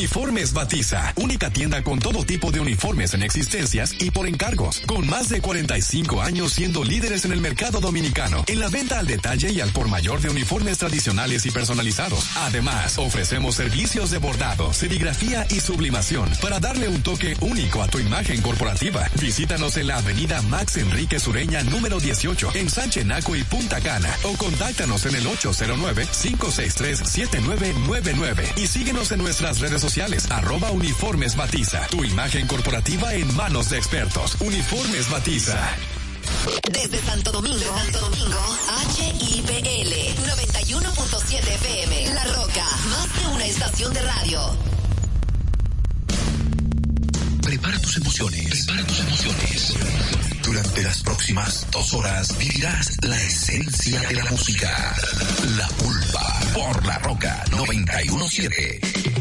91.7. La Roca. Uniformes Batiza, única tienda con todo tipo de uniformes en existencias y por encargos, con más de 45 años siendo líderes en el mercado dominicano, en la venta al detalle y al por mayor de uniformes tradicionales y personalizados. Además, ofrecemos servicios de bordado, serigrafía y sublimación para darle un toque único a tu imagen corporativa. Visítanos en la avenida Max Enrique Sureña número 18 en Sánchez Naco y Punta Cana o contáctanos en el 809-563-7999 y síguenos en nuestras redes sociales, arroba uniformes batiza. Tu imagen corporativa en manos de expertos. Uniformes batiza. Desde Santo Domingo, Santo Domingo, HIPL 91.7 FM. La Roca, más que una estación de radio. Prepara tus emociones. Prepara tus emociones. Durante las próximas dos horas vivirás la esencia de la música. La pulpa por la roca 917.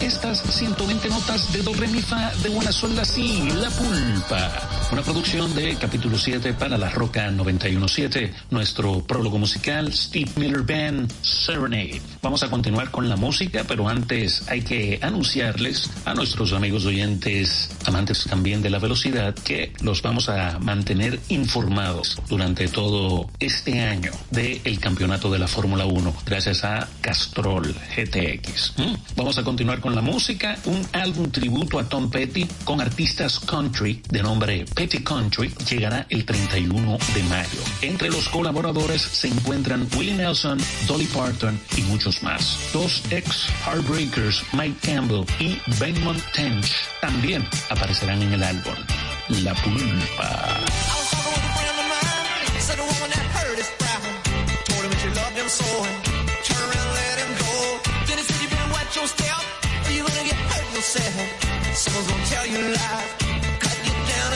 Estas 120 notas de do re mi fa de una sola si, la pulpa. Una producción de capítulo 7 para La Roca 917. Nuestro prólogo musical, Steve Miller Band, Serenade. Vamos a continuar con la música, pero antes hay que anunciarles a nuestros amigos oyentes, amantes también de la velocidad, que los vamos a mantener informados durante todo este año del campeonato de la Fórmula 1, gracias a Castrol GTX. ¿Mm? Vamos a continuar con la música, un álbum tributo a Tom Petty con artistas country de nombre Petty Country llegará el 31 de mayo. Entre los colaboradores se encuentran Willie Nelson, Dolly Parton y muchos más. Dos ex Heartbreakers, Mike Campbell y Benmont Tench, también aparecerán en el álbum. La Pulpa. Gonna tell you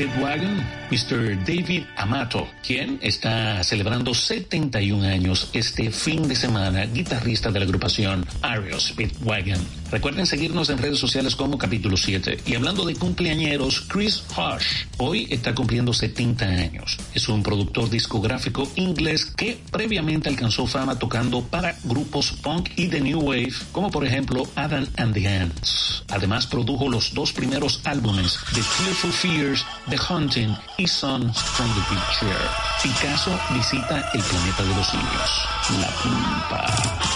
Speedwagon, Mr. David Amato, quien está celebrando 71 años este fin de semana, guitarrista de la agrupación Ario Speedwagon. Recuerden seguirnos en redes sociales como capítulo 7. Y hablando de cumpleañeros, Chris Hush hoy está cumpliendo 70 años. Es un productor discográfico inglés que previamente alcanzó fama tocando para grupos punk y de New Wave, como por ejemplo Adam and the Ants. Además produjo los dos primeros álbumes The Tearful Fears, The Hunting y Songs from the Big Chair. Picasso visita el planeta de los niños, la pulpa.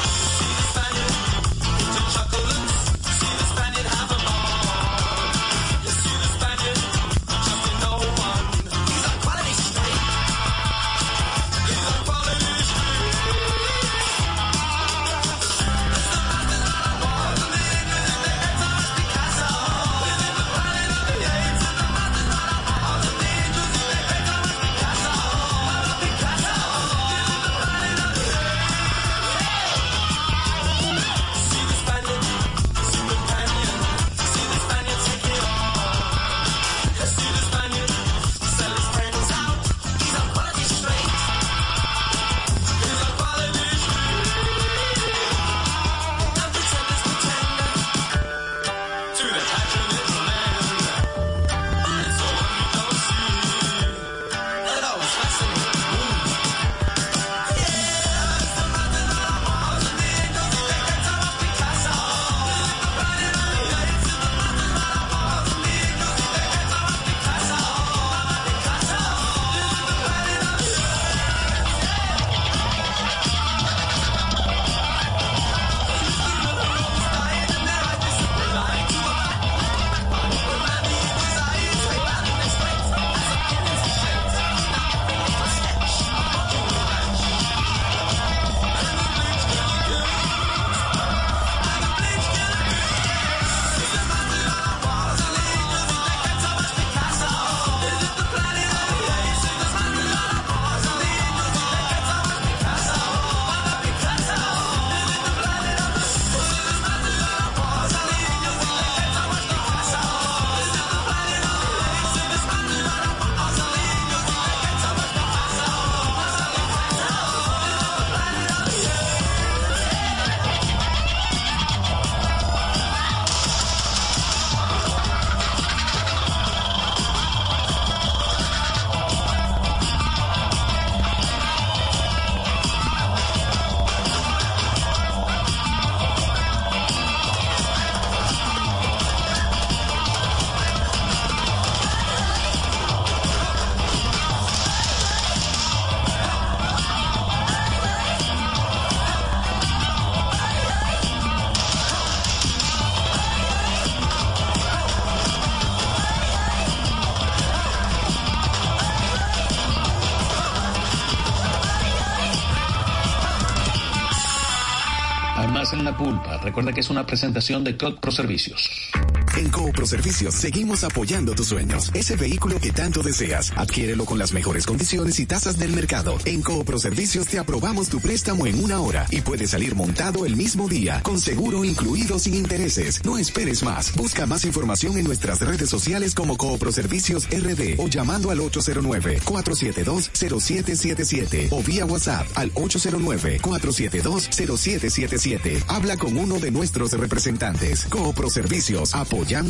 Recuerda que es una presentación de COD Pro Servicios. En Coopro Servicios seguimos apoyando tus sueños. Ese vehículo que tanto deseas, adquiérelo con las mejores condiciones y tasas del mercado. En Coopro Servicios te aprobamos tu préstamo en una hora y puedes salir montado el mismo día, con seguro incluido sin intereses. No esperes más. Busca más información en nuestras redes sociales como Coopro Servicios RD o llamando al 809-472-0777 o vía WhatsApp al 809-472-0777. Habla con uno de nuestros representantes. Coopro Servicios,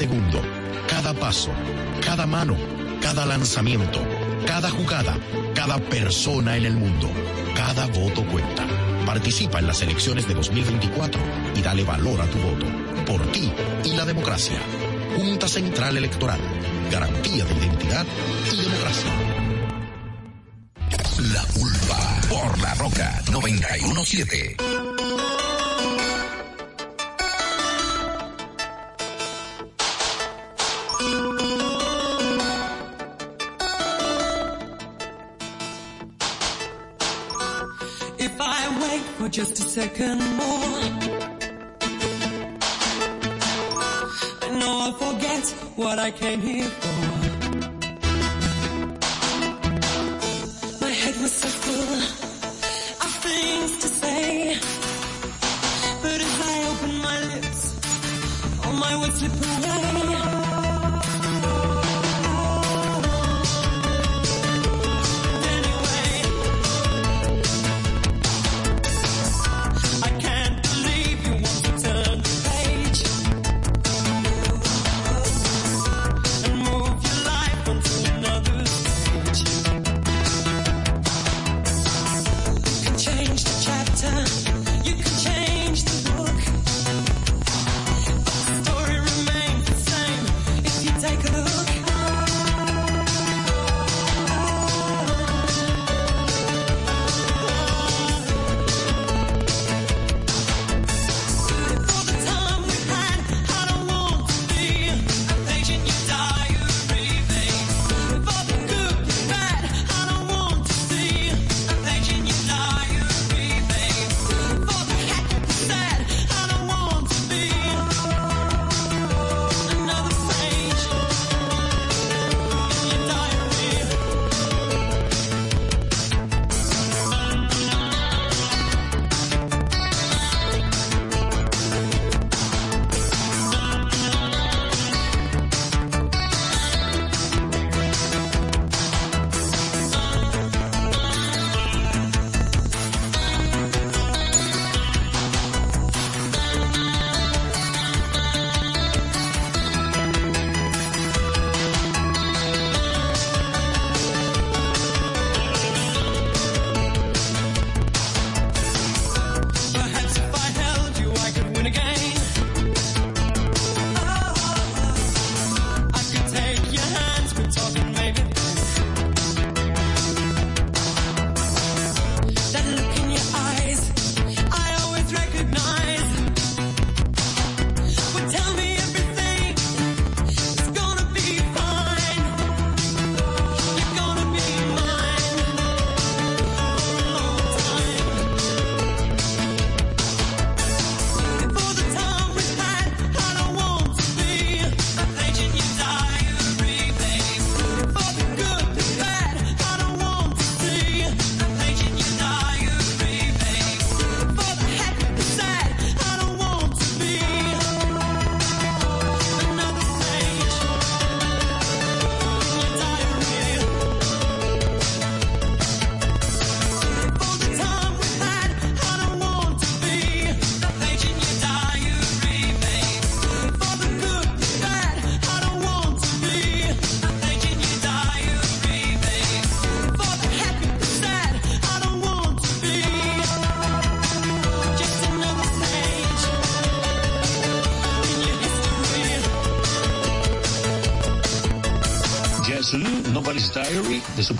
segundo, cada paso, cada mano, cada lanzamiento, cada jugada, cada persona en el mundo. Cada voto cuenta. Participa en las elecciones de 2024 y dale valor a tu voto. Por ti y la democracia. Junta Central Electoral. Garantía de identidad y democracia. La Pulpa por la Roca 917. I wait for just a second more, I know I'll forget what I came here for. My head was so full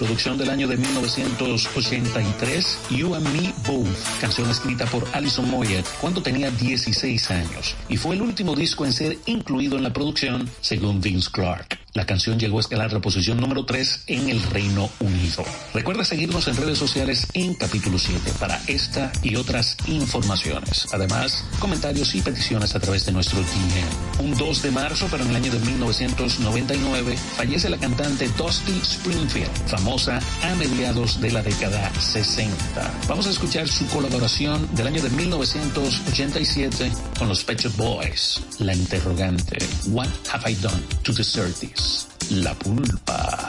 producción del año de 1983, You and Me Both, canción escrita por Alison Moyet cuando tenía 16 años, y fue el último disco en ser incluido en la producción, según Vince Clark. La canción llegó a escalar la posición número 3 en el Reino Unido. Recuerda seguirnos en redes sociales en capítulo 7 para esta y otras informaciones. Además, comentarios y peticiones a través de nuestro DM. Un 2 de marzo, pero en el año de 1999, fallece la cantante Dusty Springfield, famosa a mediados de la década 60. Vamos a escuchar su colaboración del año de 1987 con los Pet Boys. La interrogante, What have I done to deserve this? La pulpa.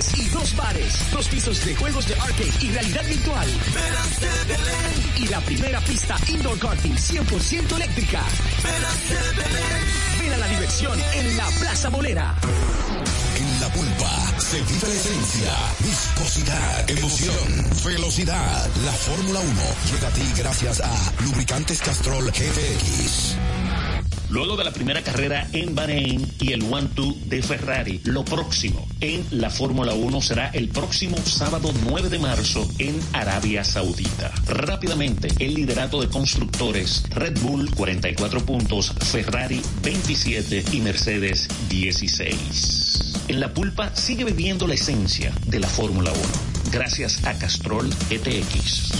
Restaurantes y dos bares, dos pisos de juegos de arcade y realidad virtual. Y la primera pista indoor karting 100% eléctrica. Ven a la diversión en la Plaza Bolera. En La Pulpa se vive la esencia, viscosidad, emoción, velocidad. La Fórmula 1 llega a ti gracias a Lubricantes Castrol GTX. Luego de la primera carrera en Bahrein y el One-Two de Ferrari, lo próximo en la Fórmula 1 será el próximo sábado 9 de marzo en Arabia Saudita. Rápidamente, el liderato de constructores, Red Bull 44 puntos, Ferrari 27 y Mercedes 16. En la pulpa sigue viviendo la esencia de la Fórmula 1, gracias a Castrol GTX.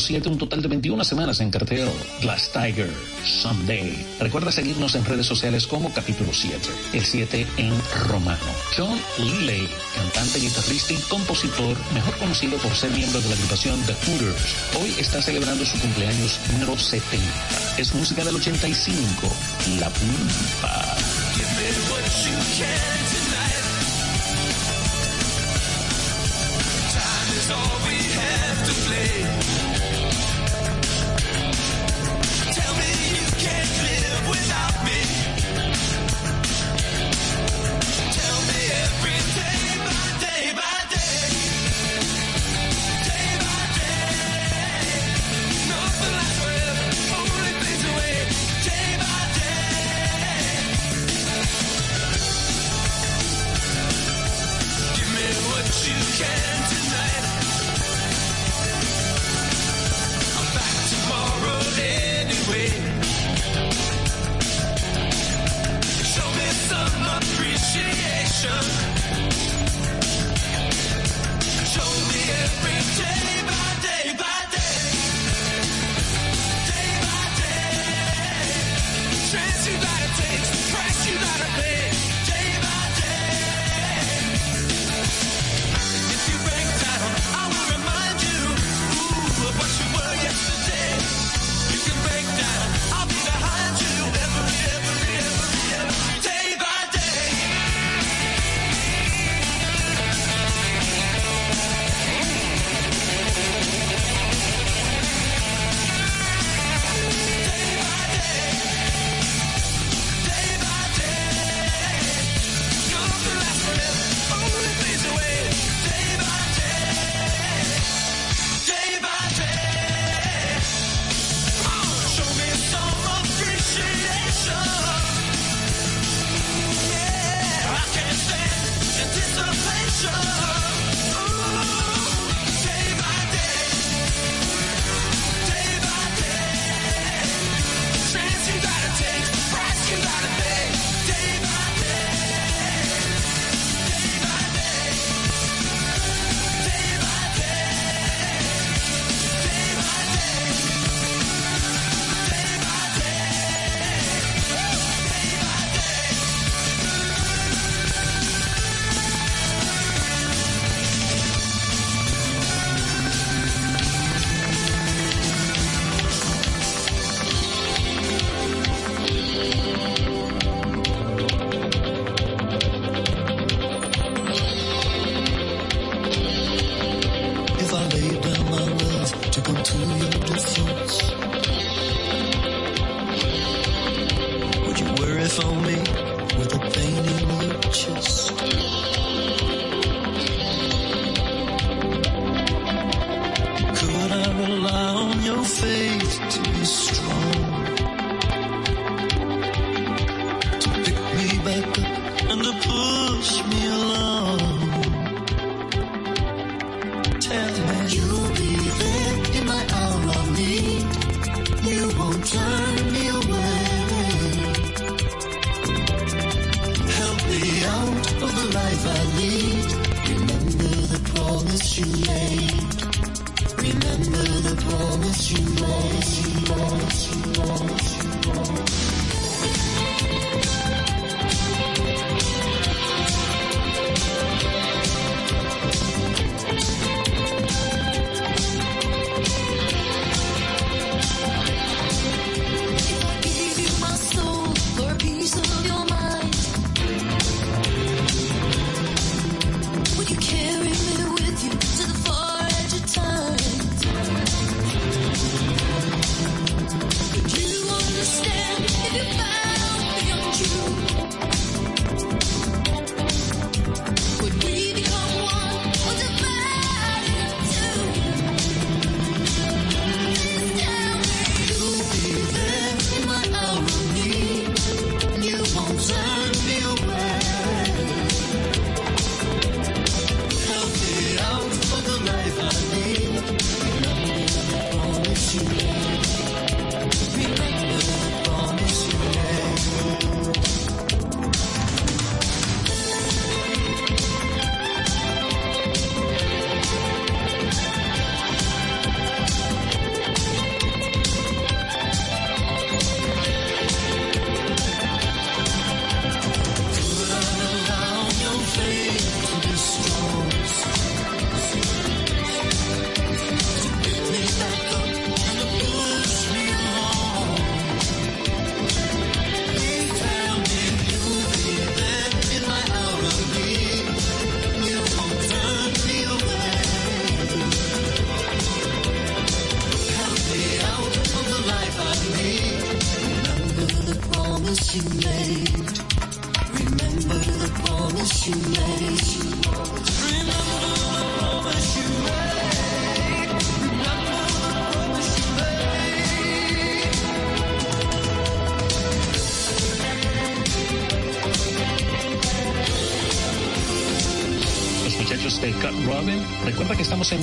7, un total de 21 semanas en cartel. Glass Tiger, Someday. Recuerda seguirnos en redes sociales como Capítulo 7, el 7 en romano. John Lilley, cantante, guitarrista y compositor, mejor conocido por ser miembro de la agrupación The Hooters, hoy está celebrando su cumpleaños número 70. Es música del 85, La Pumpa. all we.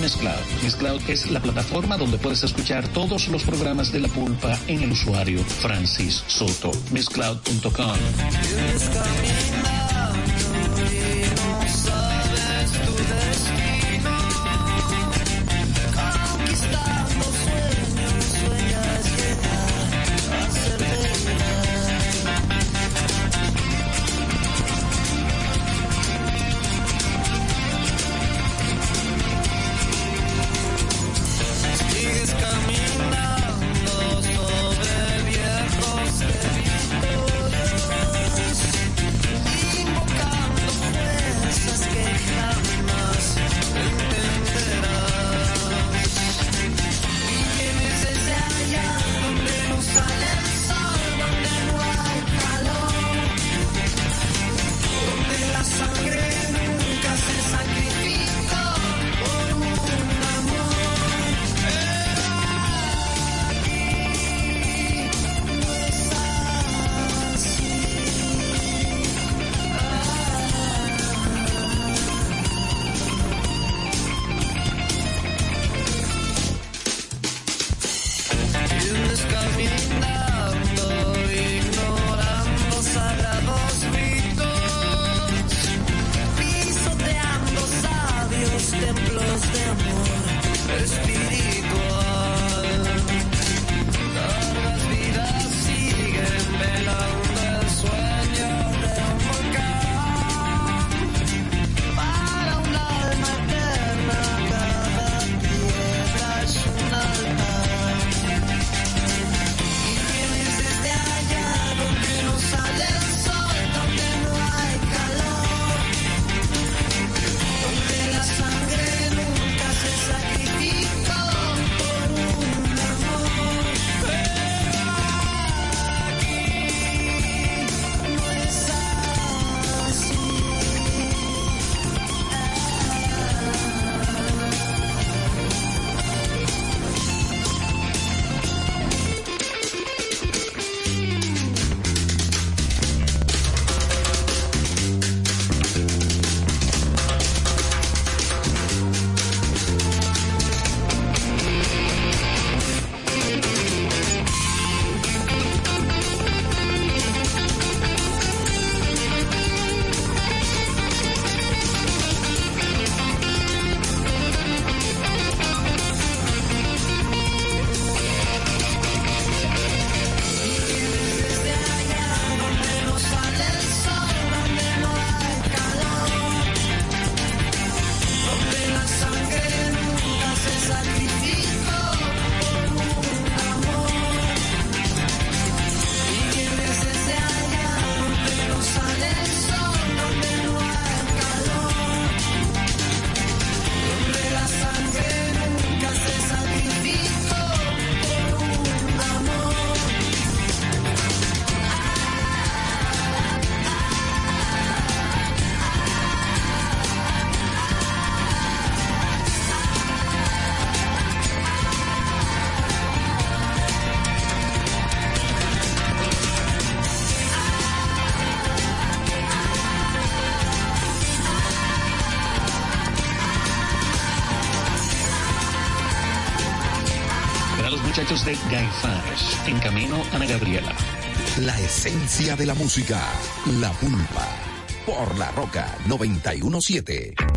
Mezcloud. Mezcloud es la plataforma donde puedes escuchar todos los programas de La Pulpa en el usuario Francis Soto. Mezcloud.com. De Gaifares, en camino Ana Gabriela. La esencia de la música, la pulpa, por la roca 917.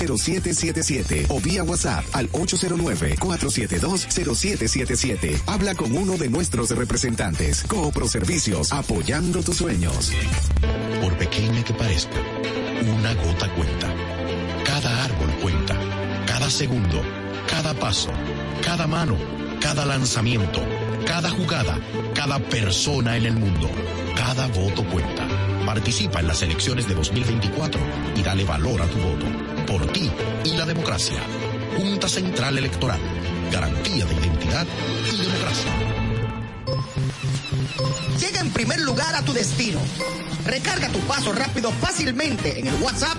809-472-0777 o vía WhatsApp al 809-472-0777. Habla con uno de nuestros representantes. Coopro Servicios, apoyando tus sueños. Por pequeña que parezca, una gota cuenta. Cada árbol cuenta. Cada segundo, Cada paso, cada mano, cada lanzamiento, cada jugada, cada persona en el mundo, cada voto cuenta. Participa en las elecciones de 2024 y dale valor a tu voto. Por ti y la democracia. Junta Central Electoral. Garantía de identidad y democracia. Llega en primer lugar a tu destino. Recarga tu paso rápido fácilmente en el WhatsApp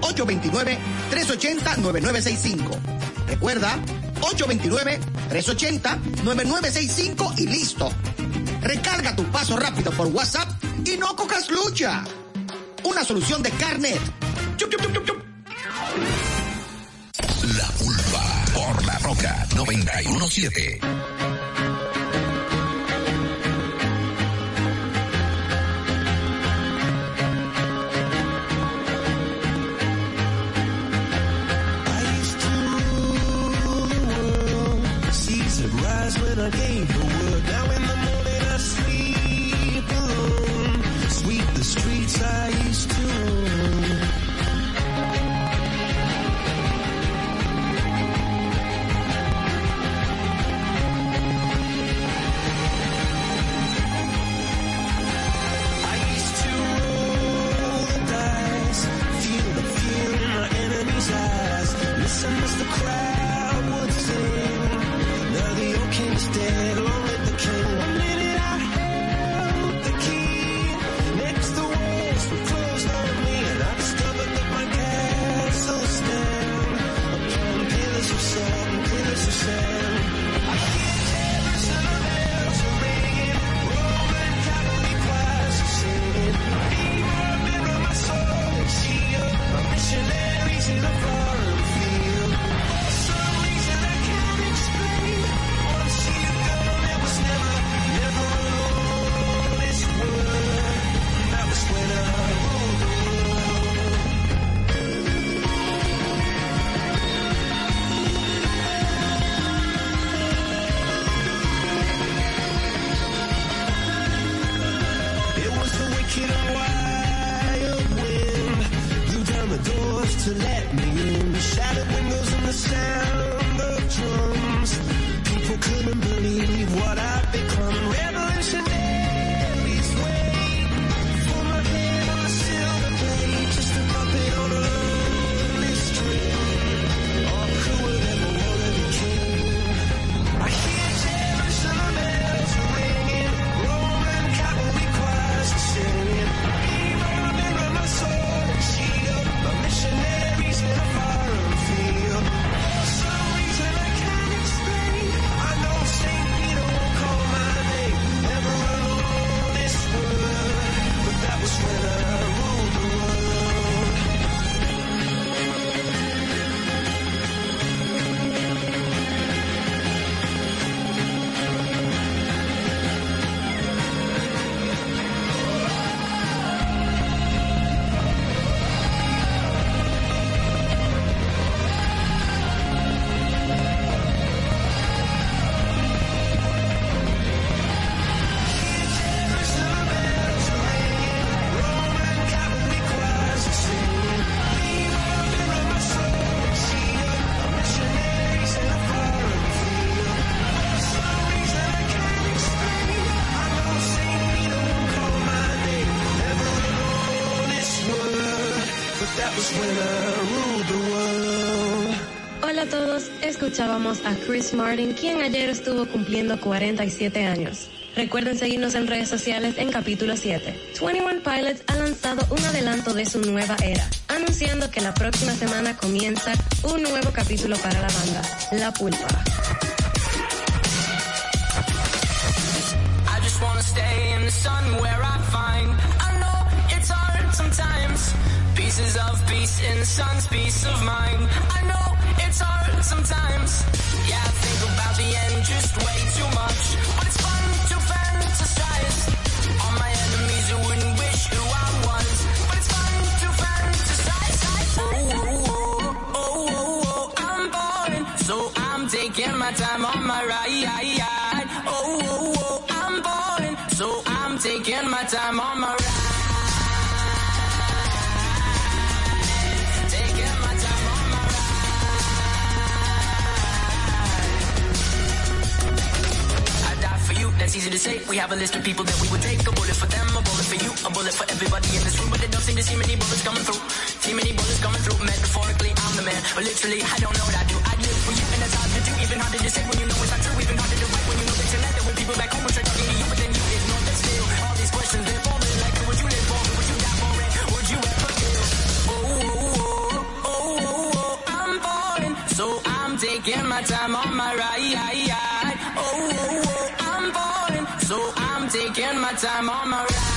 829-380-9965. Recuerda, 829-380-9965 y listo. Recarga tu paso rápido por WhatsApp y no cojas lucha. Una solución de Carnet. 917. Escuchábamos a Chris Martin, quien ayer estuvo cumpliendo 47 años. Recuerden seguirnos en redes sociales en capítulo 7. 21 Pilots ha lanzado un adelanto de su nueva era, anunciando que la próxima semana comienza un nuevo capítulo para la banda, La Pulpa. Pieces of peace in the sun's peace of mind. I know sometimes. Yeah, I think about the end just way too much. But it's fun to fantasize. All my enemies who wouldn't wish who I was. But it's fun to fantasize. Oh, oh, oh, oh, oh, I'm boring. So I'm taking my time on my ride. Oh, oh, oh, I'm boring. So I'm. Taking my time on my ride. that's easy to say. We have a list of people that we would take. A bullet for them, a bullet for you, a bullet for everybody in this room. But it don't seem to see many bullets coming through. See many bullets coming through. Metaphorically, I'm the man. But literally, I don't know what I do. I live for you, and that's hard to do. Even harder to say when you know it's not true. Even harder to write when you know that you let When people back home are talking to you, but then you ignore that still. All these questions, they're falling like, who would you live for? Who Would you die for And Would you ever kill? Oh, oh, oh, oh, oh, oh, I'm falling. So I'm taking my time on my ride. spend my time on my ride.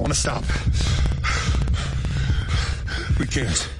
I want to stop. We can't.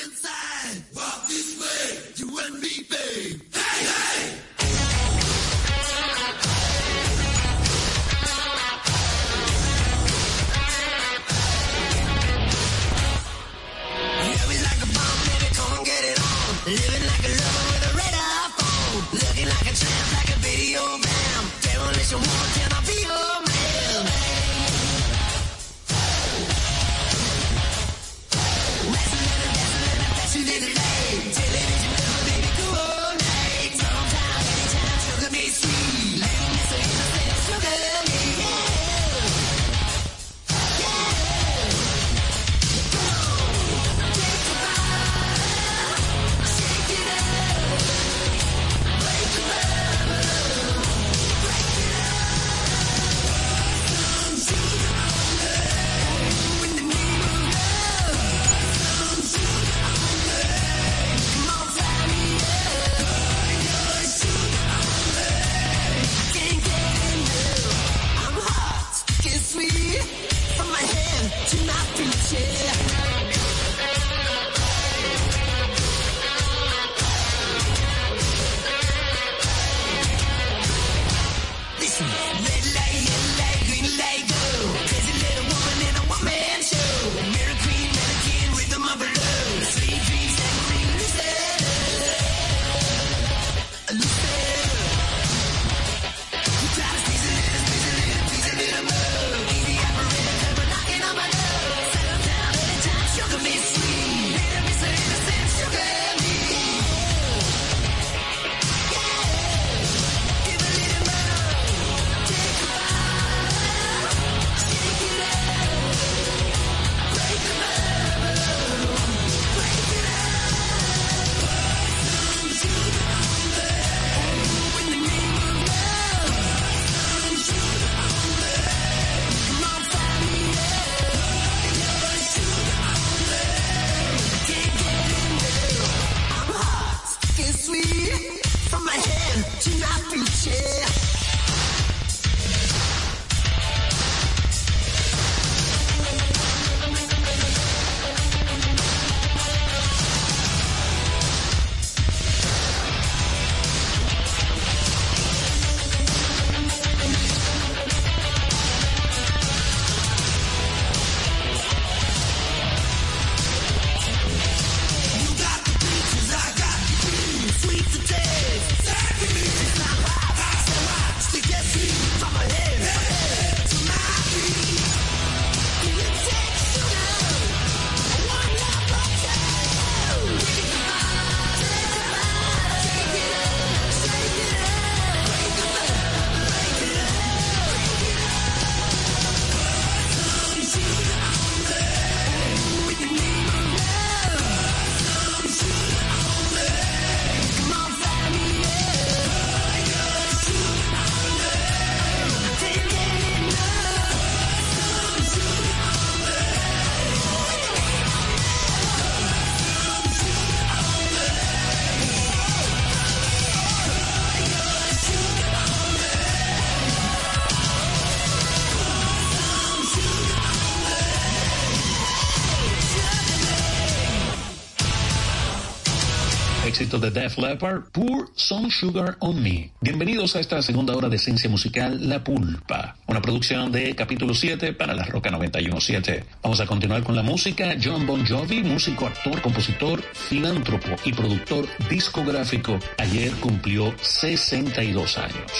de Def Leppard, Pour Some Sugar on Me. Bienvenidos a esta segunda hora de Esencia Musical La Pulpa, una producción de capítulo 7 para La Roca 917. Vamos a continuar con la música. John Bon Jovi, músico, actor, compositor, filántropo y productor discográfico, ayer cumplió 62 años.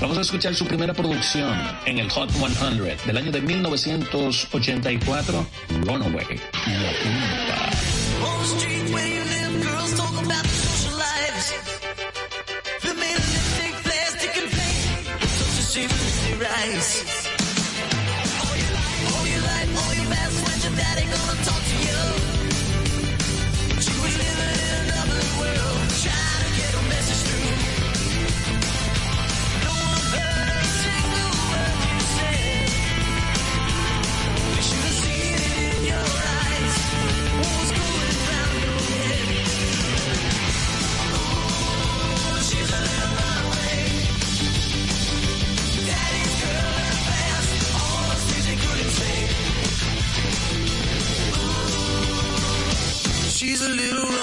Vamos a escuchar su primera producción en el Hot 100 del año de 1984, Runaway. La Pulpa. eyes. She's a little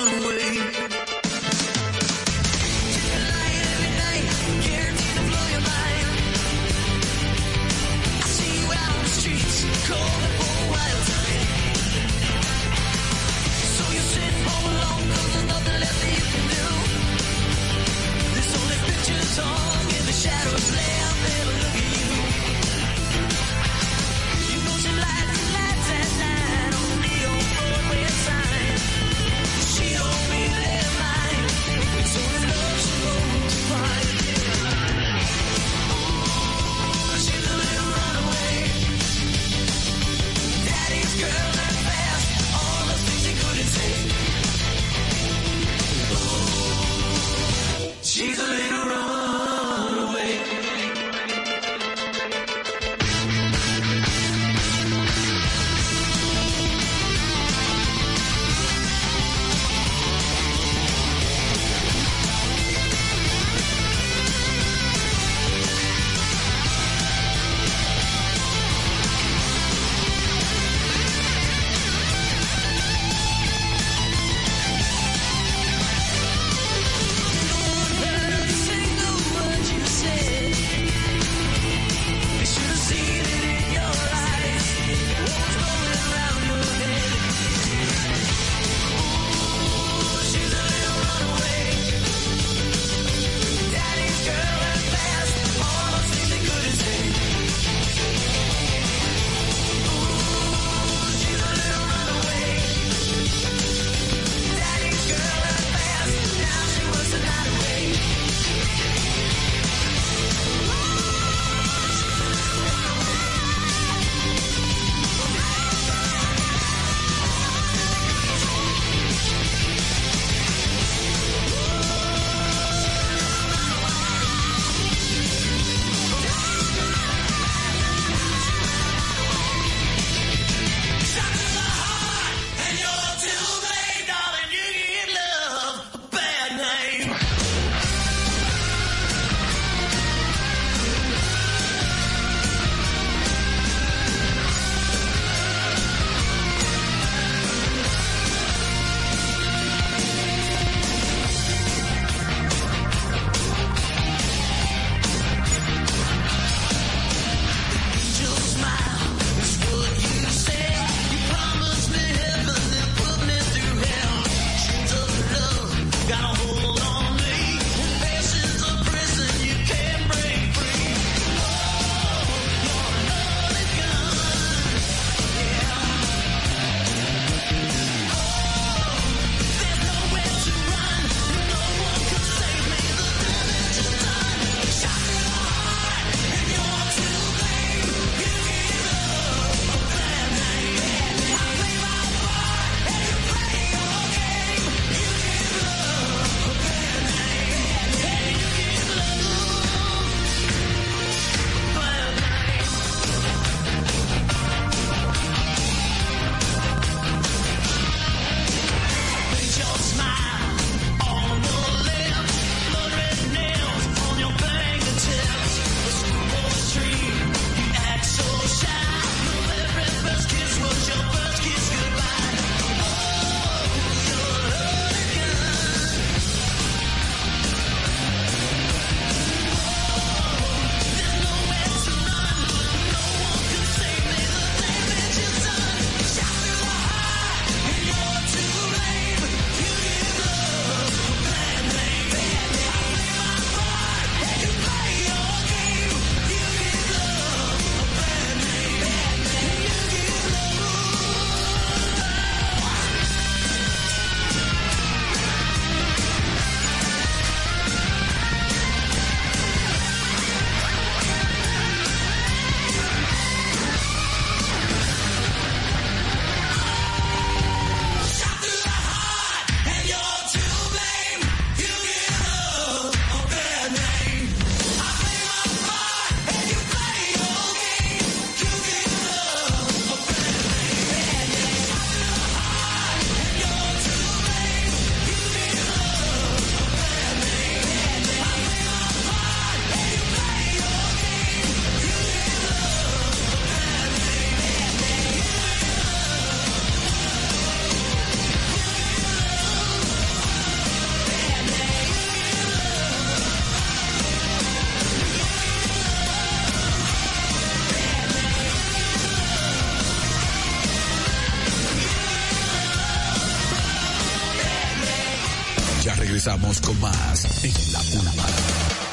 regresamos con más en La Pulpa.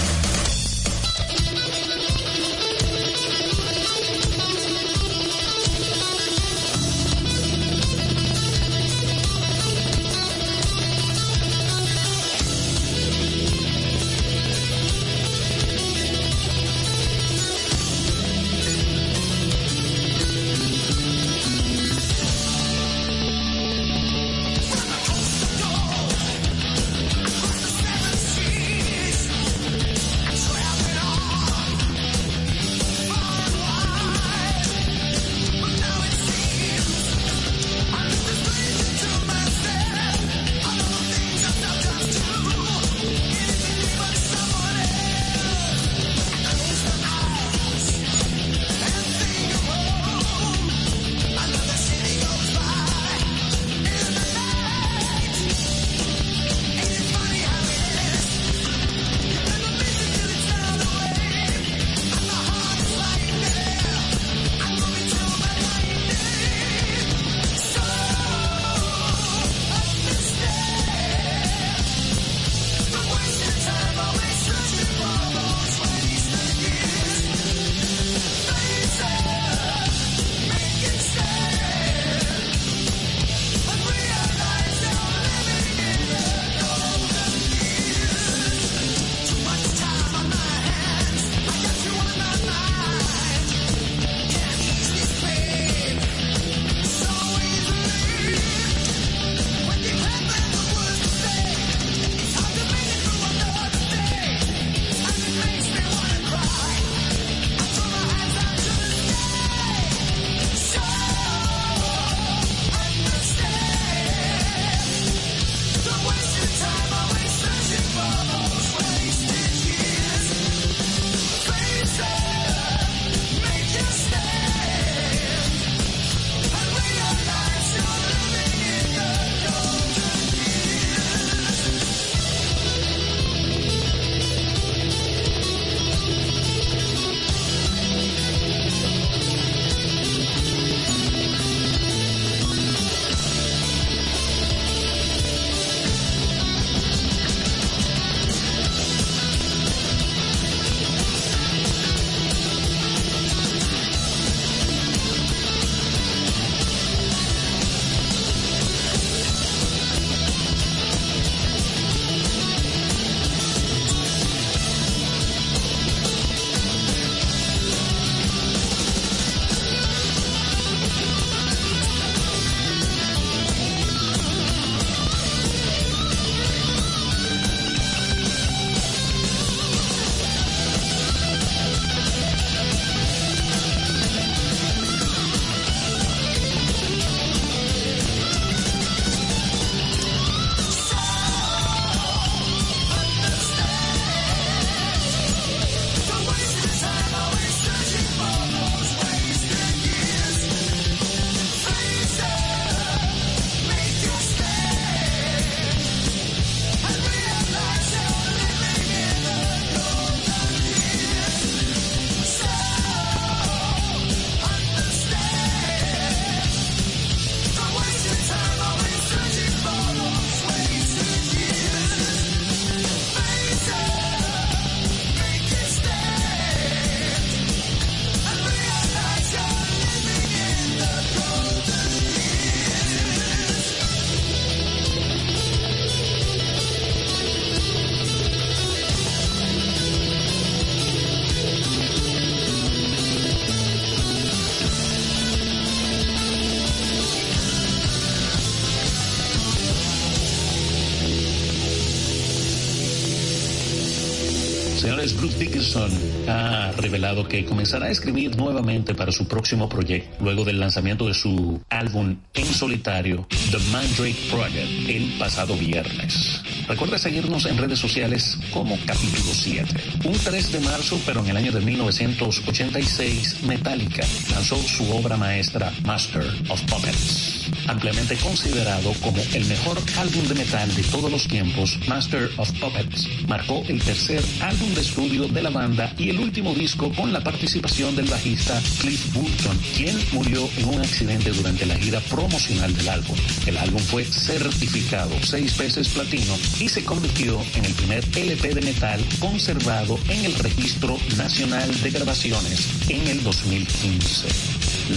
Revelado que comenzará a escribir nuevamente para su próximo proyecto luego del lanzamiento de su álbum en solitario, The Mandrake Project, el pasado viernes. Recuerda seguirnos en redes sociales como Capítulo 7. Un 3 de marzo, pero en el año de 1986, Metallica lanzó su obra maestra Master of Puppets. Ampliamente considerado como el mejor álbum de metal de todos los tiempos, Master of Puppets marcó el tercer álbum de estudio de la banda y el último disco con la participación del bajista Cliff Burton, quien murió en un accidente durante la gira promocional del álbum. El álbum fue certificado seis veces platino y se convirtió en el primer LP de metal conservado en el Registro Nacional de Grabaciones en el 2015.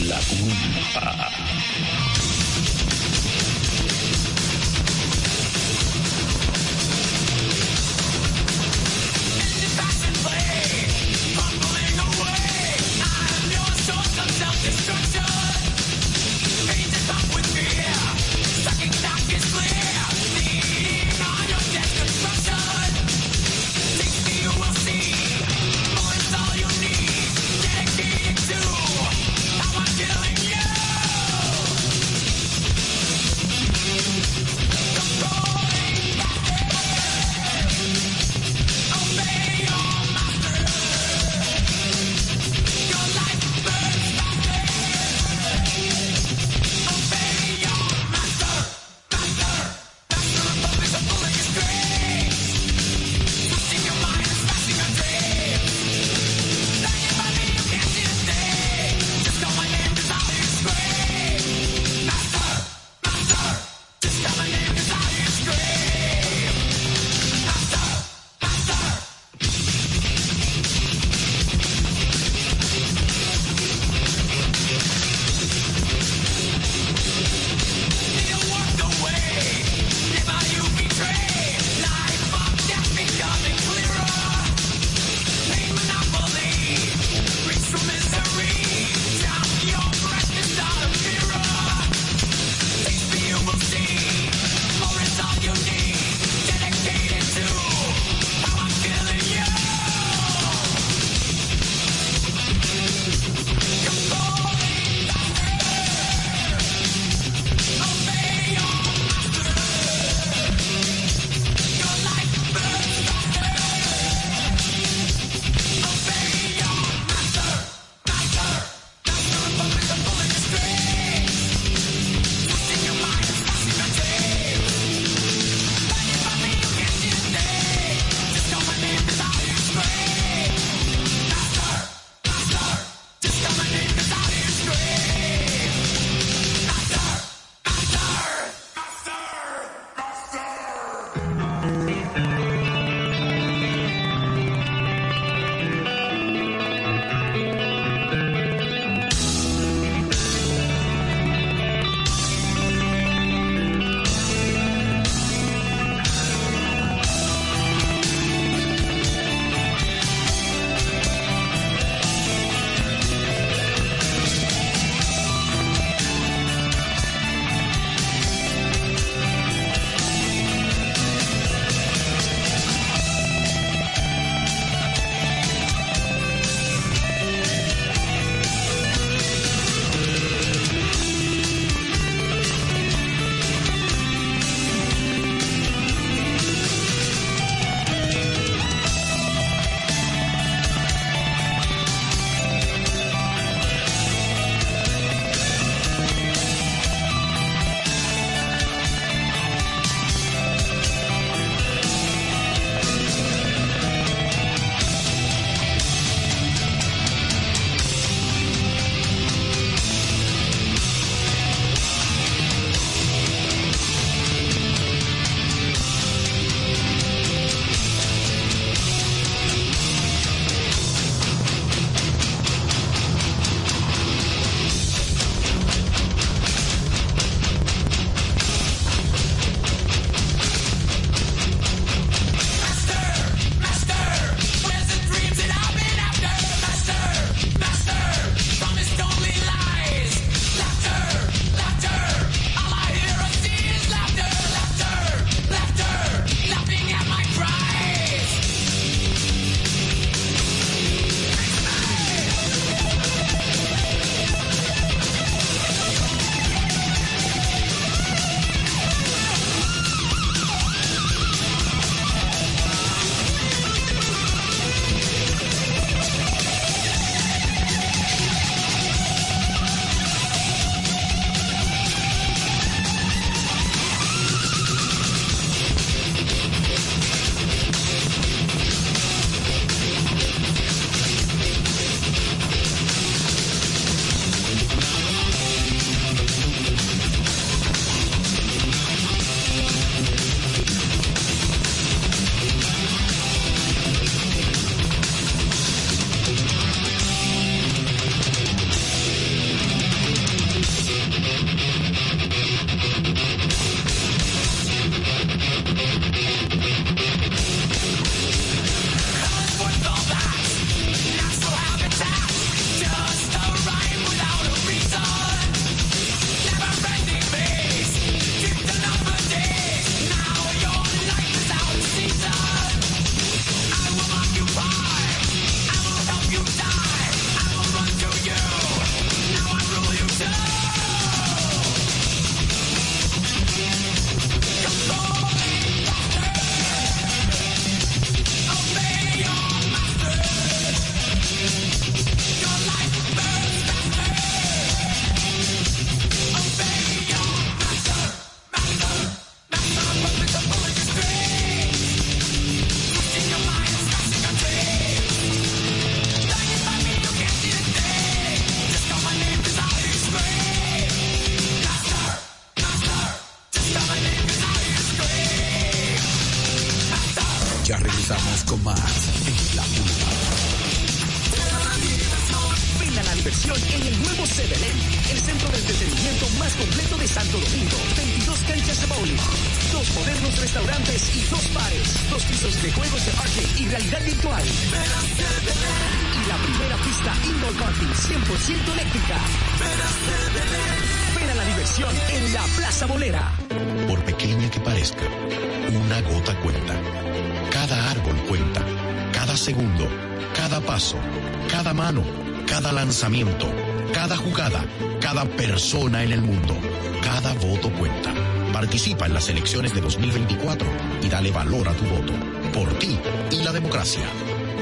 La. En el mundo. Cada voto cuenta. Participa en las elecciones de 2024 y dale valor a tu voto. Por ti y la democracia.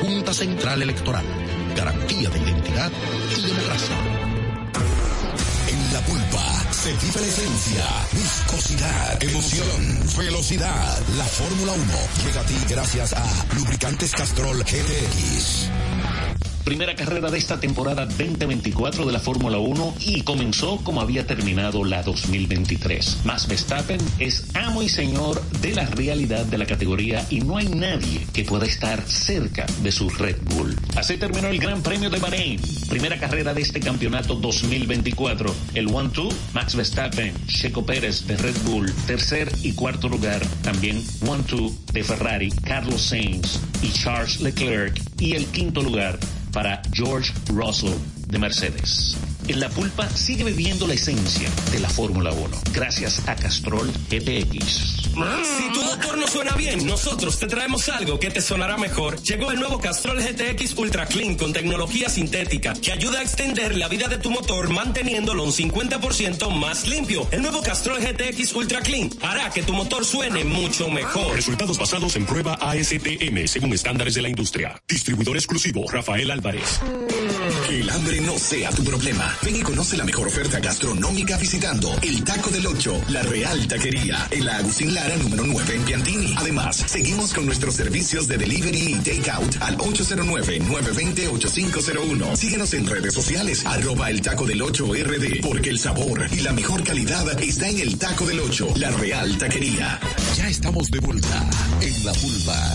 Junta Central Electoral. Garantía de identidad y democracia. En la pulpa se vive la esencia, viscosidad, emoción, velocidad. La Fórmula 1 llega a ti gracias a Lubricantes Castrol GTX. Primera carrera de esta temporada 2024 de la Fórmula 1 y comenzó como había terminado la 2023. Max Verstappen es amo y señor de la realidad de la categoría y no hay nadie que pueda estar cerca de su Red Bull. Así terminó el Gran Premio de Bahrein. Primera carrera de este campeonato 2024. El 1-2, Max Verstappen, Checo Pérez de Red Bull. Tercer y cuarto lugar, también 1-2 de Ferrari, Carlos Sainz y Charles Leclerc. Y el quinto lugar para George Russell de Mercedes. En la pulpa sigue bebiendo la esencia de la Fórmula 1, gracias a Castrol GTX. Si tu motor no suena bien, nosotros te traemos algo que te sonará mejor. Llegó el nuevo Castrol GTX Ultra Clean con tecnología sintética que ayuda a extender la vida de tu motor manteniéndolo un 50% más limpio. El nuevo Castrol GTX Ultra Clean hará que tu motor suene mucho mejor. Resultados basados en prueba ASTM según estándares de la industria. Distribuidor exclusivo Rafael Álvarez. El hambre no sea tu problema. Ven y conoce la mejor oferta gastronómica visitando el Taco del Ocho, la Real Taquería, en la Agustín Lara número 9 en Piantini. Además, seguimos con nuestros servicios de delivery y takeout al 809-920-8501. Síguenos en redes sociales, arroba el Taco del Ocho RD, porque el sabor y la mejor calidad está en el Taco del Ocho, la Real Taquería. Ya estamos de vuelta en la pulpa.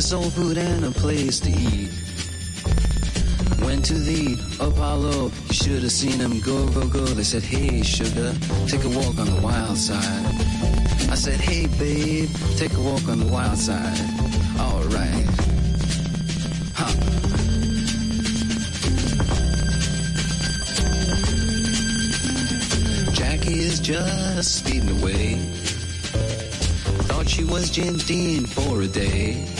For soul food and a place to eat. Went to the Apollo, you should have seen him go, go, go. They said, hey, sugar, take a walk on the wild side. I said, hey, babe, take a walk on the wild side. All right. Huh. Is just speeding away. Thought she was gin for a day.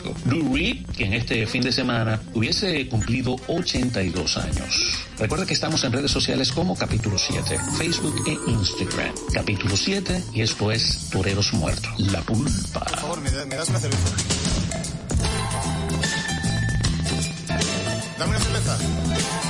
clásico. Lou Reed, que en este fin de semana hubiese cumplido 82 años. Recuerda que estamos en redes sociales como Capítulo 7, Facebook e Instagram. Capítulo 7 y esto es Toreros Muertos. La pulpa. Por favor, ¿me, me das una cerveza? Dame una cerveza.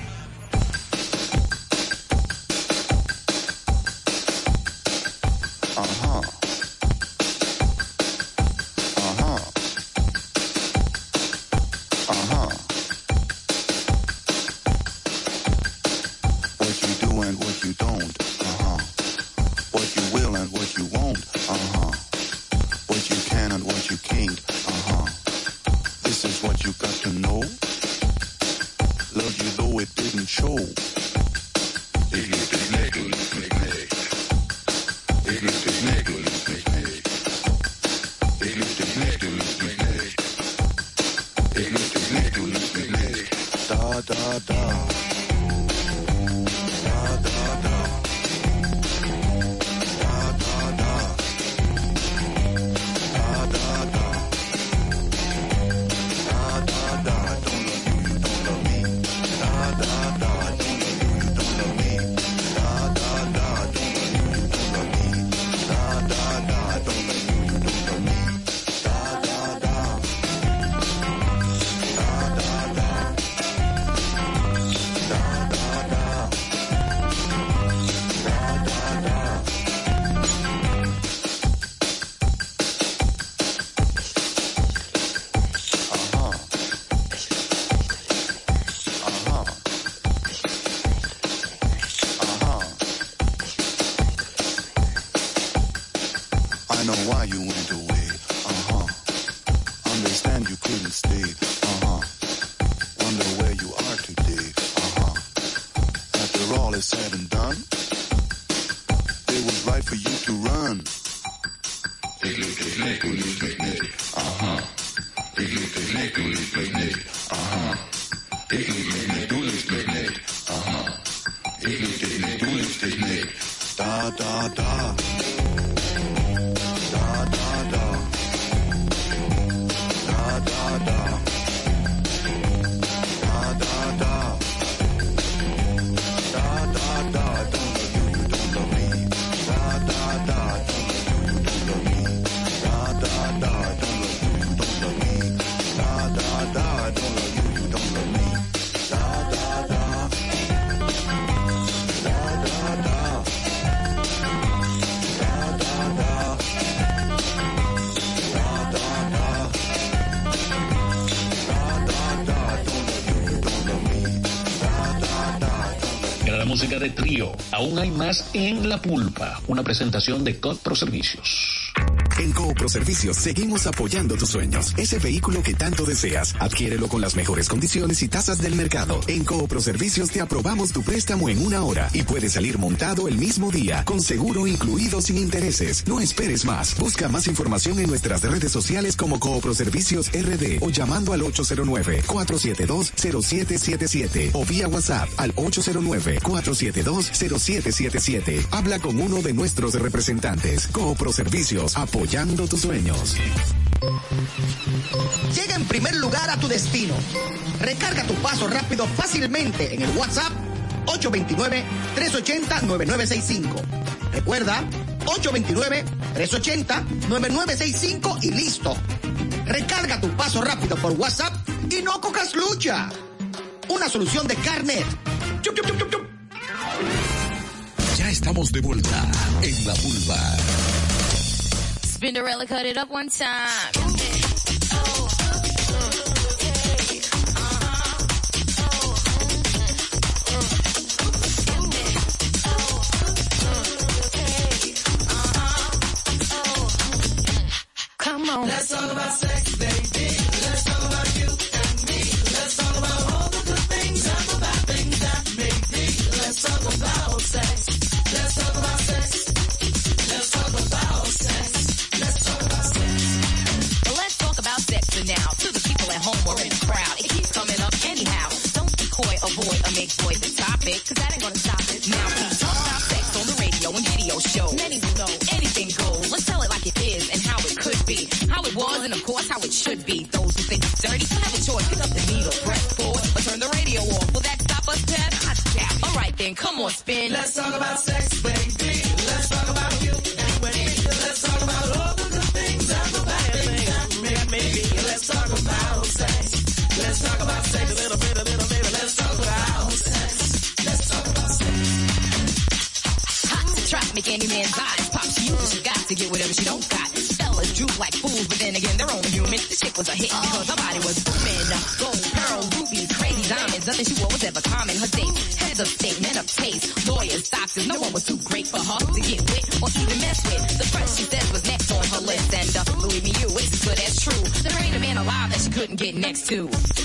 de trío. Aún hay más en La Pulpa, una presentación de Codpro Servicios. En Coopro Servicios seguimos apoyando tus sueños. Ese vehículo que tanto deseas, adquiérelo con las mejores condiciones y tasas del mercado. En Coopro Servicios te aprobamos tu préstamo en una hora y puedes salir montado el mismo día, con seguro incluido sin intereses. No esperes más. Busca más información en nuestras redes sociales como Coopro Servicios RD o llamando al 809 472 0777 o vía WhatsApp al 809-472-0777. Habla con uno de nuestros representantes. Coopro Servicios, apoyando tus sueños. Llega en primer lugar a tu destino. Recarga tu paso rápido fácilmente en el WhatsApp 829-380-9965. Recuerda, 829-380-9965 y listo. Recarga tu paso rápido por WhatsApp no cojas lucha. Una solución de carnet. Ya estamos de vuelta en la vulva. Spinderella cut it up one time. Let's next two.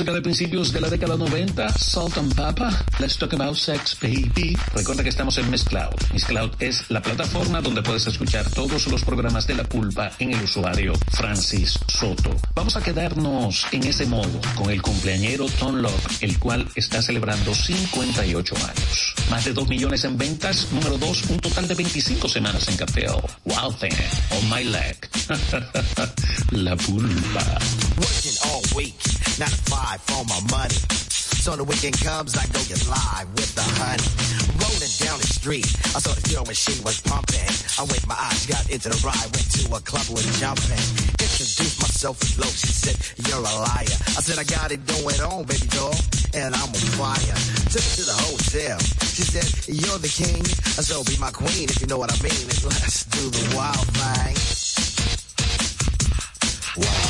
Música de principios de la década 90, Salt and Papa, Let's Talk About Sex Baby. Recuerda que estamos en Miss Cloud. Miss Cloud es la plataforma donde puedes escuchar todos los programas de la pulpa en el usuario Francis Soto. Vamos a quedarnos en ese modo con el cumpleañero Tom Locke, el cual está celebrando 58 años. Más de 2 millones en ventas, número 2, un total de 25 semanas en cartel. Wow thing, on my leg. la pulpa. So the weekend comes, I go get live with the honey. Rolling down the street, I saw the girl when she was pumping. I waved my eyes, got into the ride, went to a club with jumping. Introduced myself as low, she said, you're a liar. I said, I got it going on, baby doll, and I'm on fire. Took her to the hotel. She said, you're the king, I so be my queen if you know what I mean. And let's do the wild thing. Wild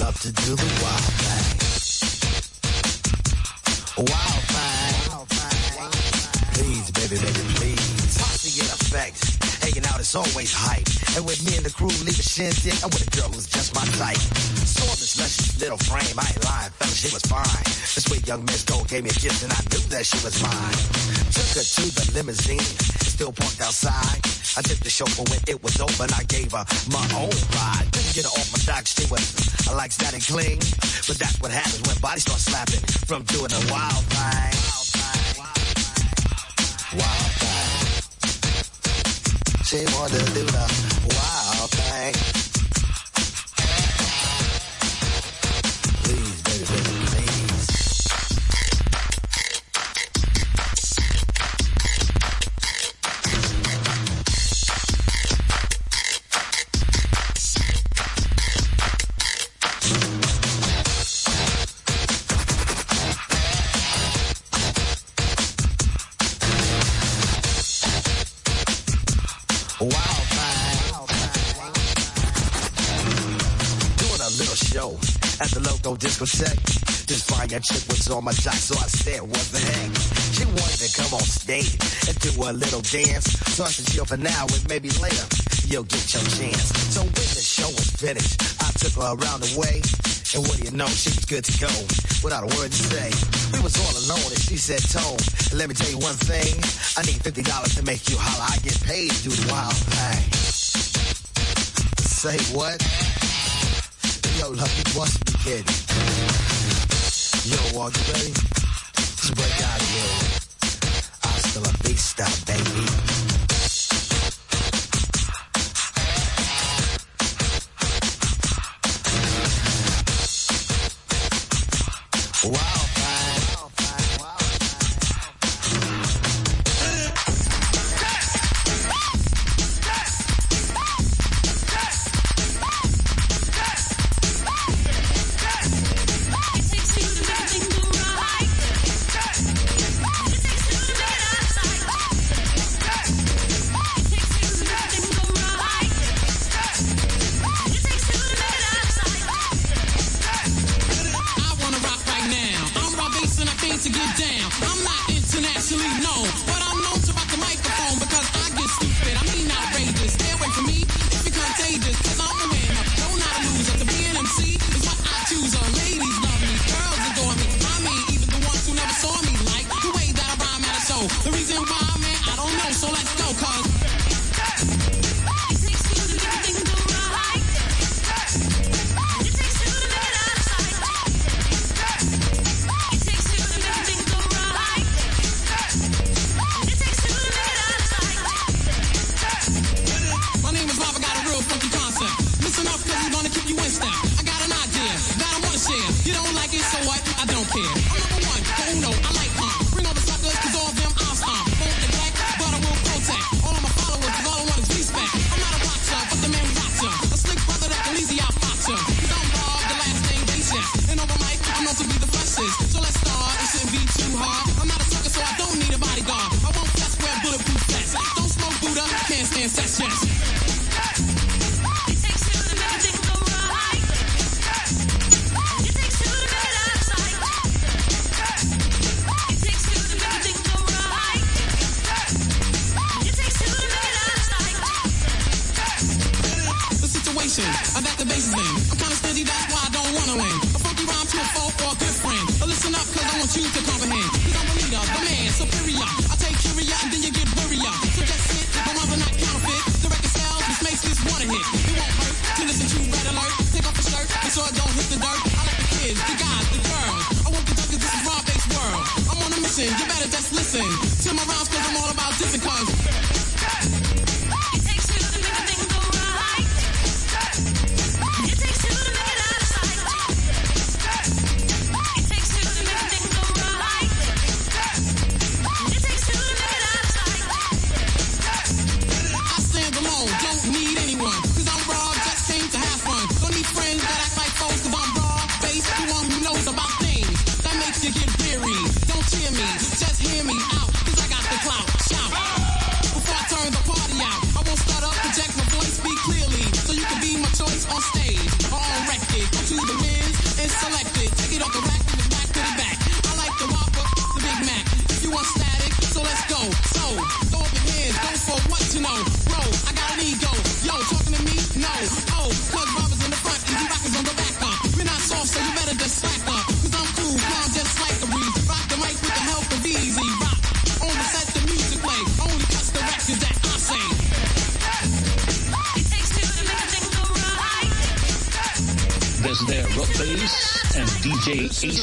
Loved to do the wild thing. Wild thing. Please, baby, baby, please. Posse in effect. Hanging out is always hype. And with me and the crew leave a shindig, I'm with a girl who's just my type. Saw this luscious little frame. I ain't lying, fella, she was fine. This sweet young Miss Gold gave me a gift and I knew that she was mine. Took her to the limousine, still parked outside. I tipped the chauffeur when it was open. I gave her my own ride. Couldn't get her off my dock. She was, I like static cling. But that's what happens when bodies start slapping from doing a wild thing. Wild thing. She wanted to do the wild thing. Discotheque. This fine chick was on my jock, so I said, what the heck? She wanted to come on stage and do a little dance. So I said, chill for now and maybe later you'll get your chance. So when the show was finished, I took her around the way. And what do you know, she was good to go without a word to say. We was all alone and she said, Tone, let me tell you one thing. I need $50 to make you holler. I get paid to do the wild thing. Say what? Yo, lucky boss, be. Yo, are you ready? Let's break out of here. Hasta la vista, baby.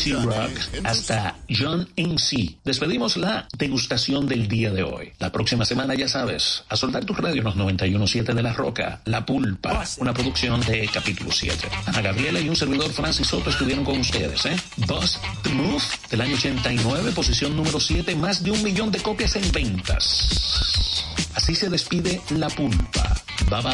DJ AC Rock hasta John MC. Despedimos la degustación del día de hoy. La próxima semana, ya sabes, a soltar tu radio en los 91.7 de La Roca, La Pulpa, una producción de Capítulo 7. Ana Gabriela y un servidor Francis Soto estuvieron con ustedes, ¿eh? Bust the Move del año 89, posición número 7, más de un millón de copias en ventas. Así se despide La Pulpa. Bye bye.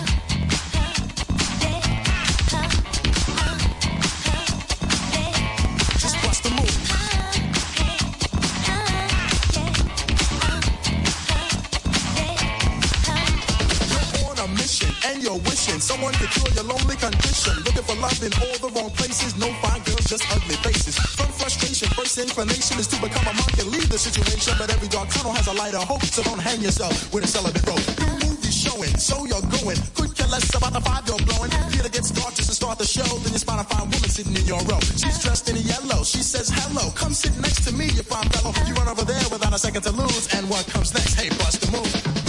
in all the wrong places. No fine girls, just ugly faces. From frustration, first inclination is to become a monk and leave the situation. But every dark tunnel has a light of hope, so don't hang yourself with a celibate rope. New movie's showing, so you're going. Could care less about the five you're blowing. Here to get started to start the show. Then you spot a fine woman sitting in your row. She's dressed in yellow. She says hello. Come sit next to me, you fine fellow. You run over there without a second to lose. And what comes next? Hey, bust the move.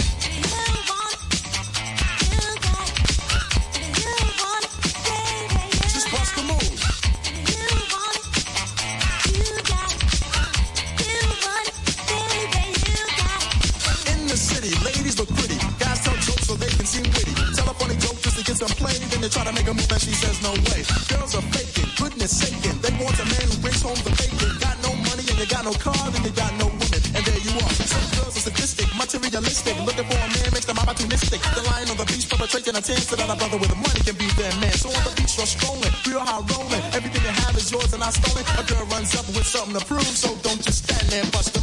And she says no way. Girls are faking, goodness saking. They want a man who brings home the bacon. Got no money and you got no car then you got no woman. And there you are. Some girls are sadistic, materialistic. Looking for a man makes them opportunistic. The lion on the beach perpetrating a chance that a brother with money can be their man. So on the beach you're strolling, real high rolling. Everything you have is yours and I stole it. A girl runs up with something to prove, so don't just stand there and bust them.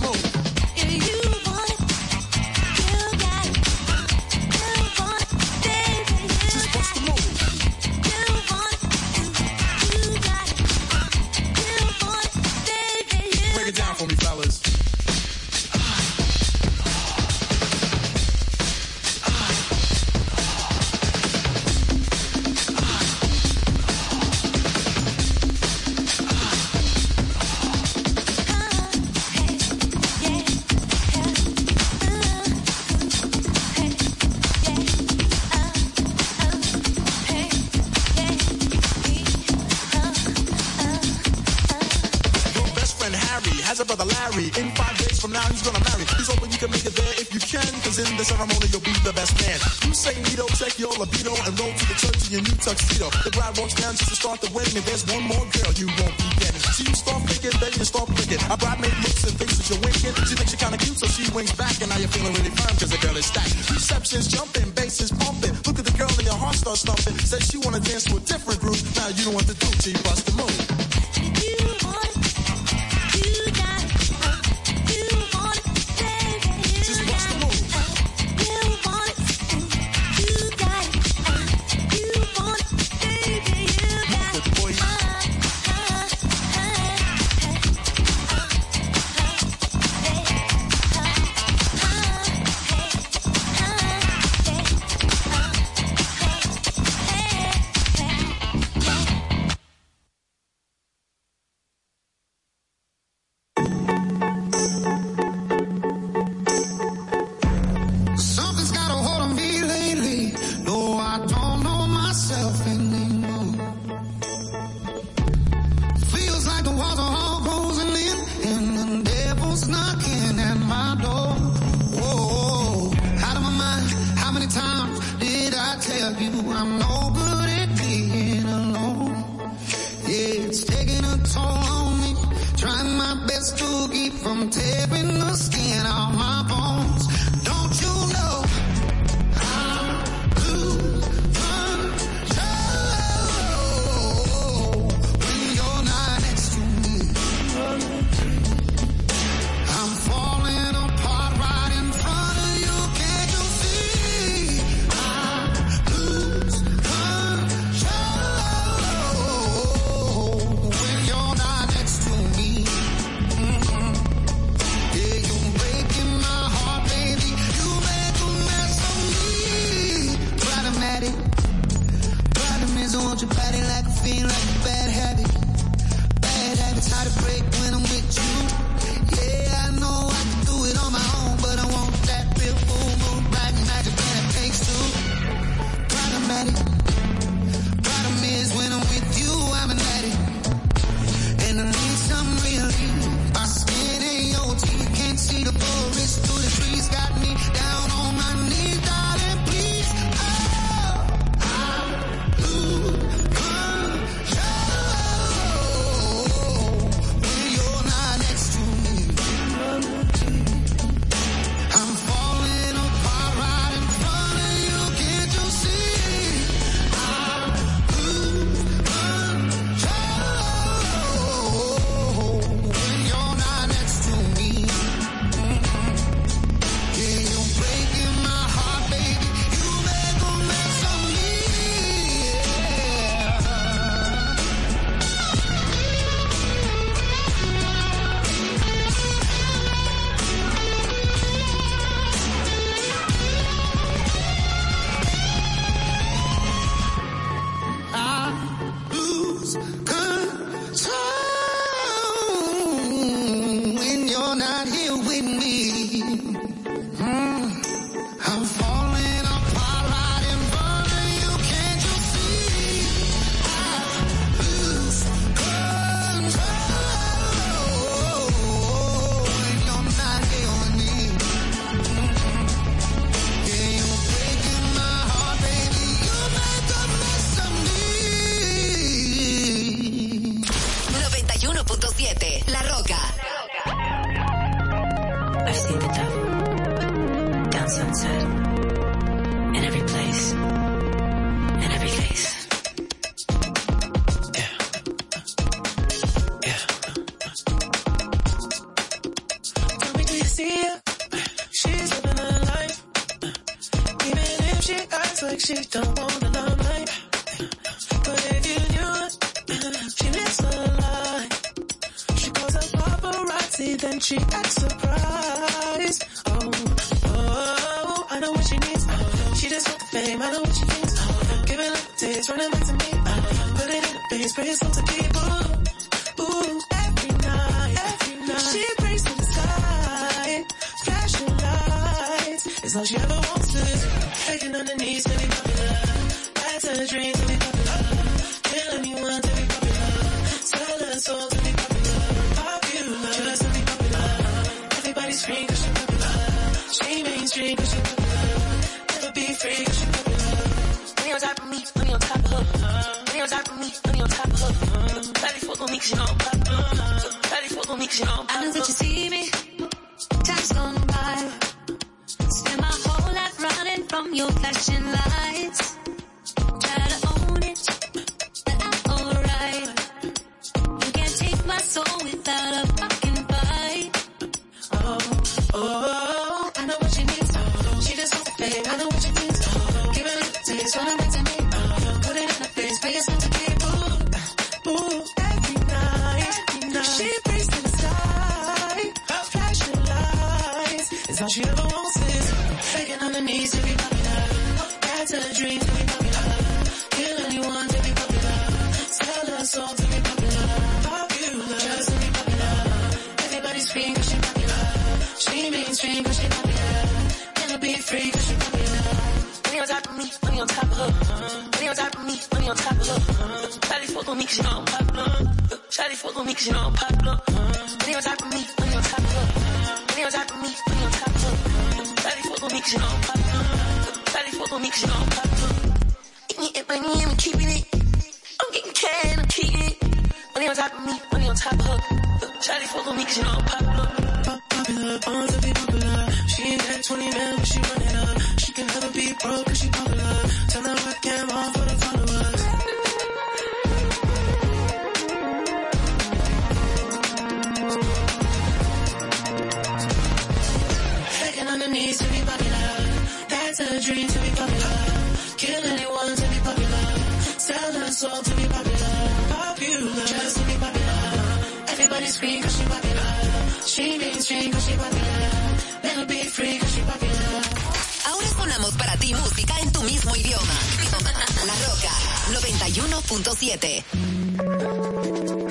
with me, there's one top of her. Charlie follow with me cause you know I'm popular. Popular, on to be popular. She ain't that 20 mil. 102.7.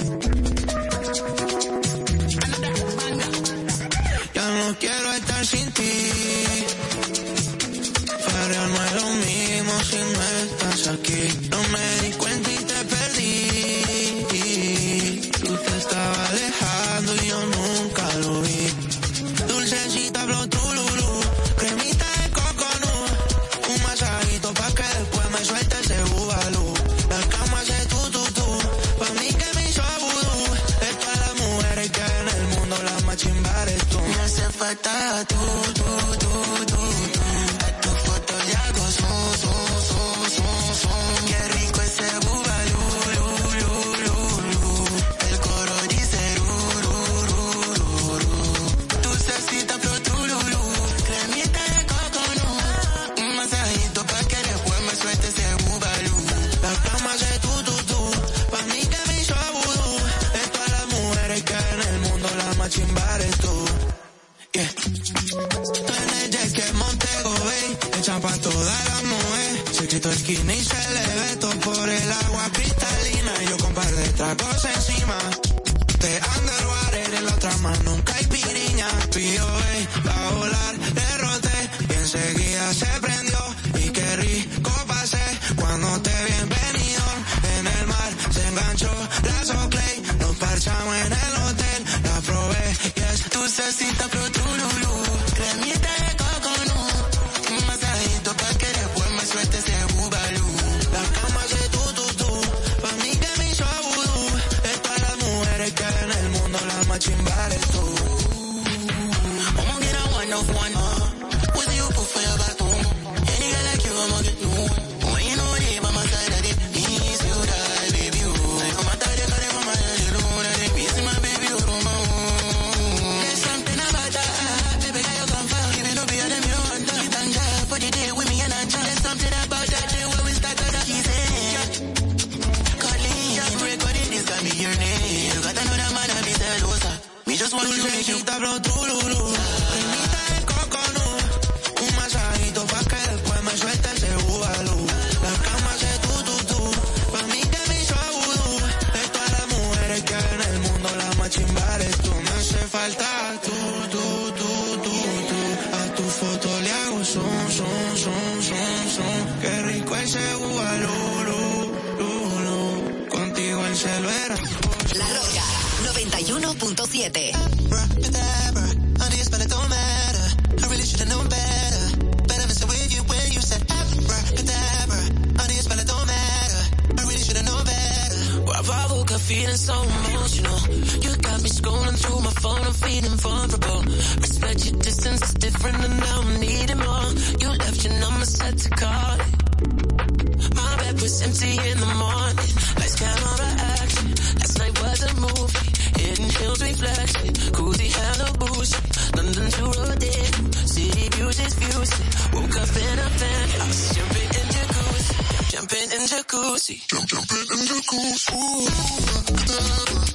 feeling vulnerable. Respect your distance is different and now I'm needing more. You left your number set to call it. My bed was empty in the morning. Lights, camera, action. Last night was a movie. Hidden hills reflection. Cozy Halloween. London to Rodin. City views is views. Woke up in a penthouse. Jumping in jacuzzi. Jumping in jacuzzi. Jump, jumping in jacuzzi. Ooh,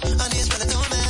I need to spend a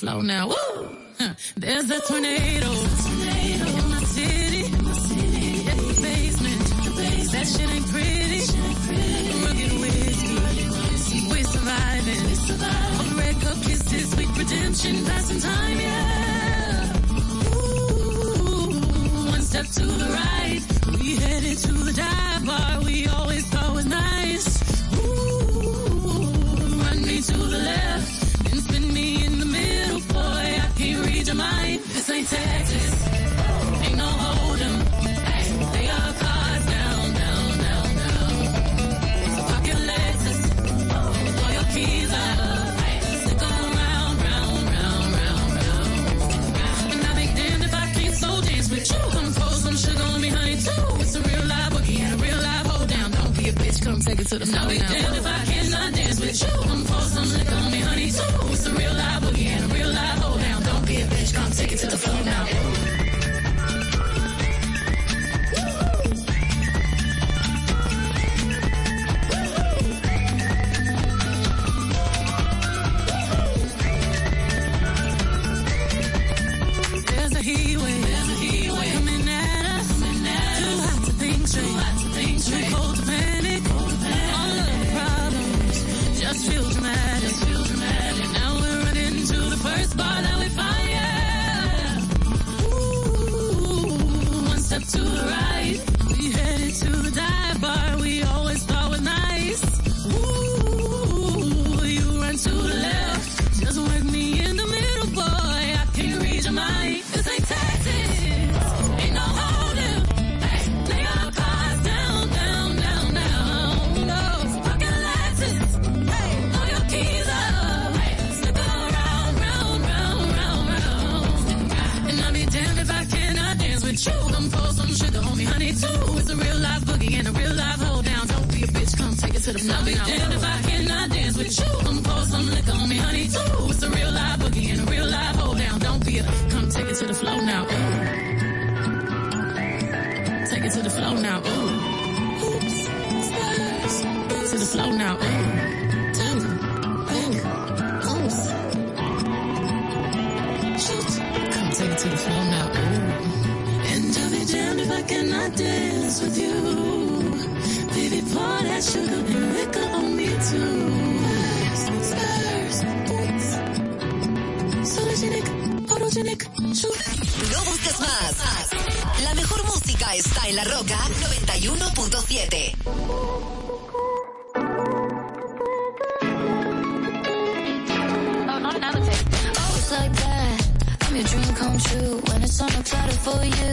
slow now. Ooh, it's a real life boogie and a real life hold down. Don't be a bitch, come take it to the floor. I'll be damned if I cannot dance with you. I'm pour some liquor on me, honey, too. It's a real life boogie and a real life hold down. Don't be a, come take it to the floor now. Ooh. Take it to the floor now. Ooh. Oops. To the floor now. Ooh. Dance with you. No busques más. La mejor música está en La Roca 91.7. your dream come true when it's on a for you.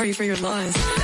Sorry for your loss.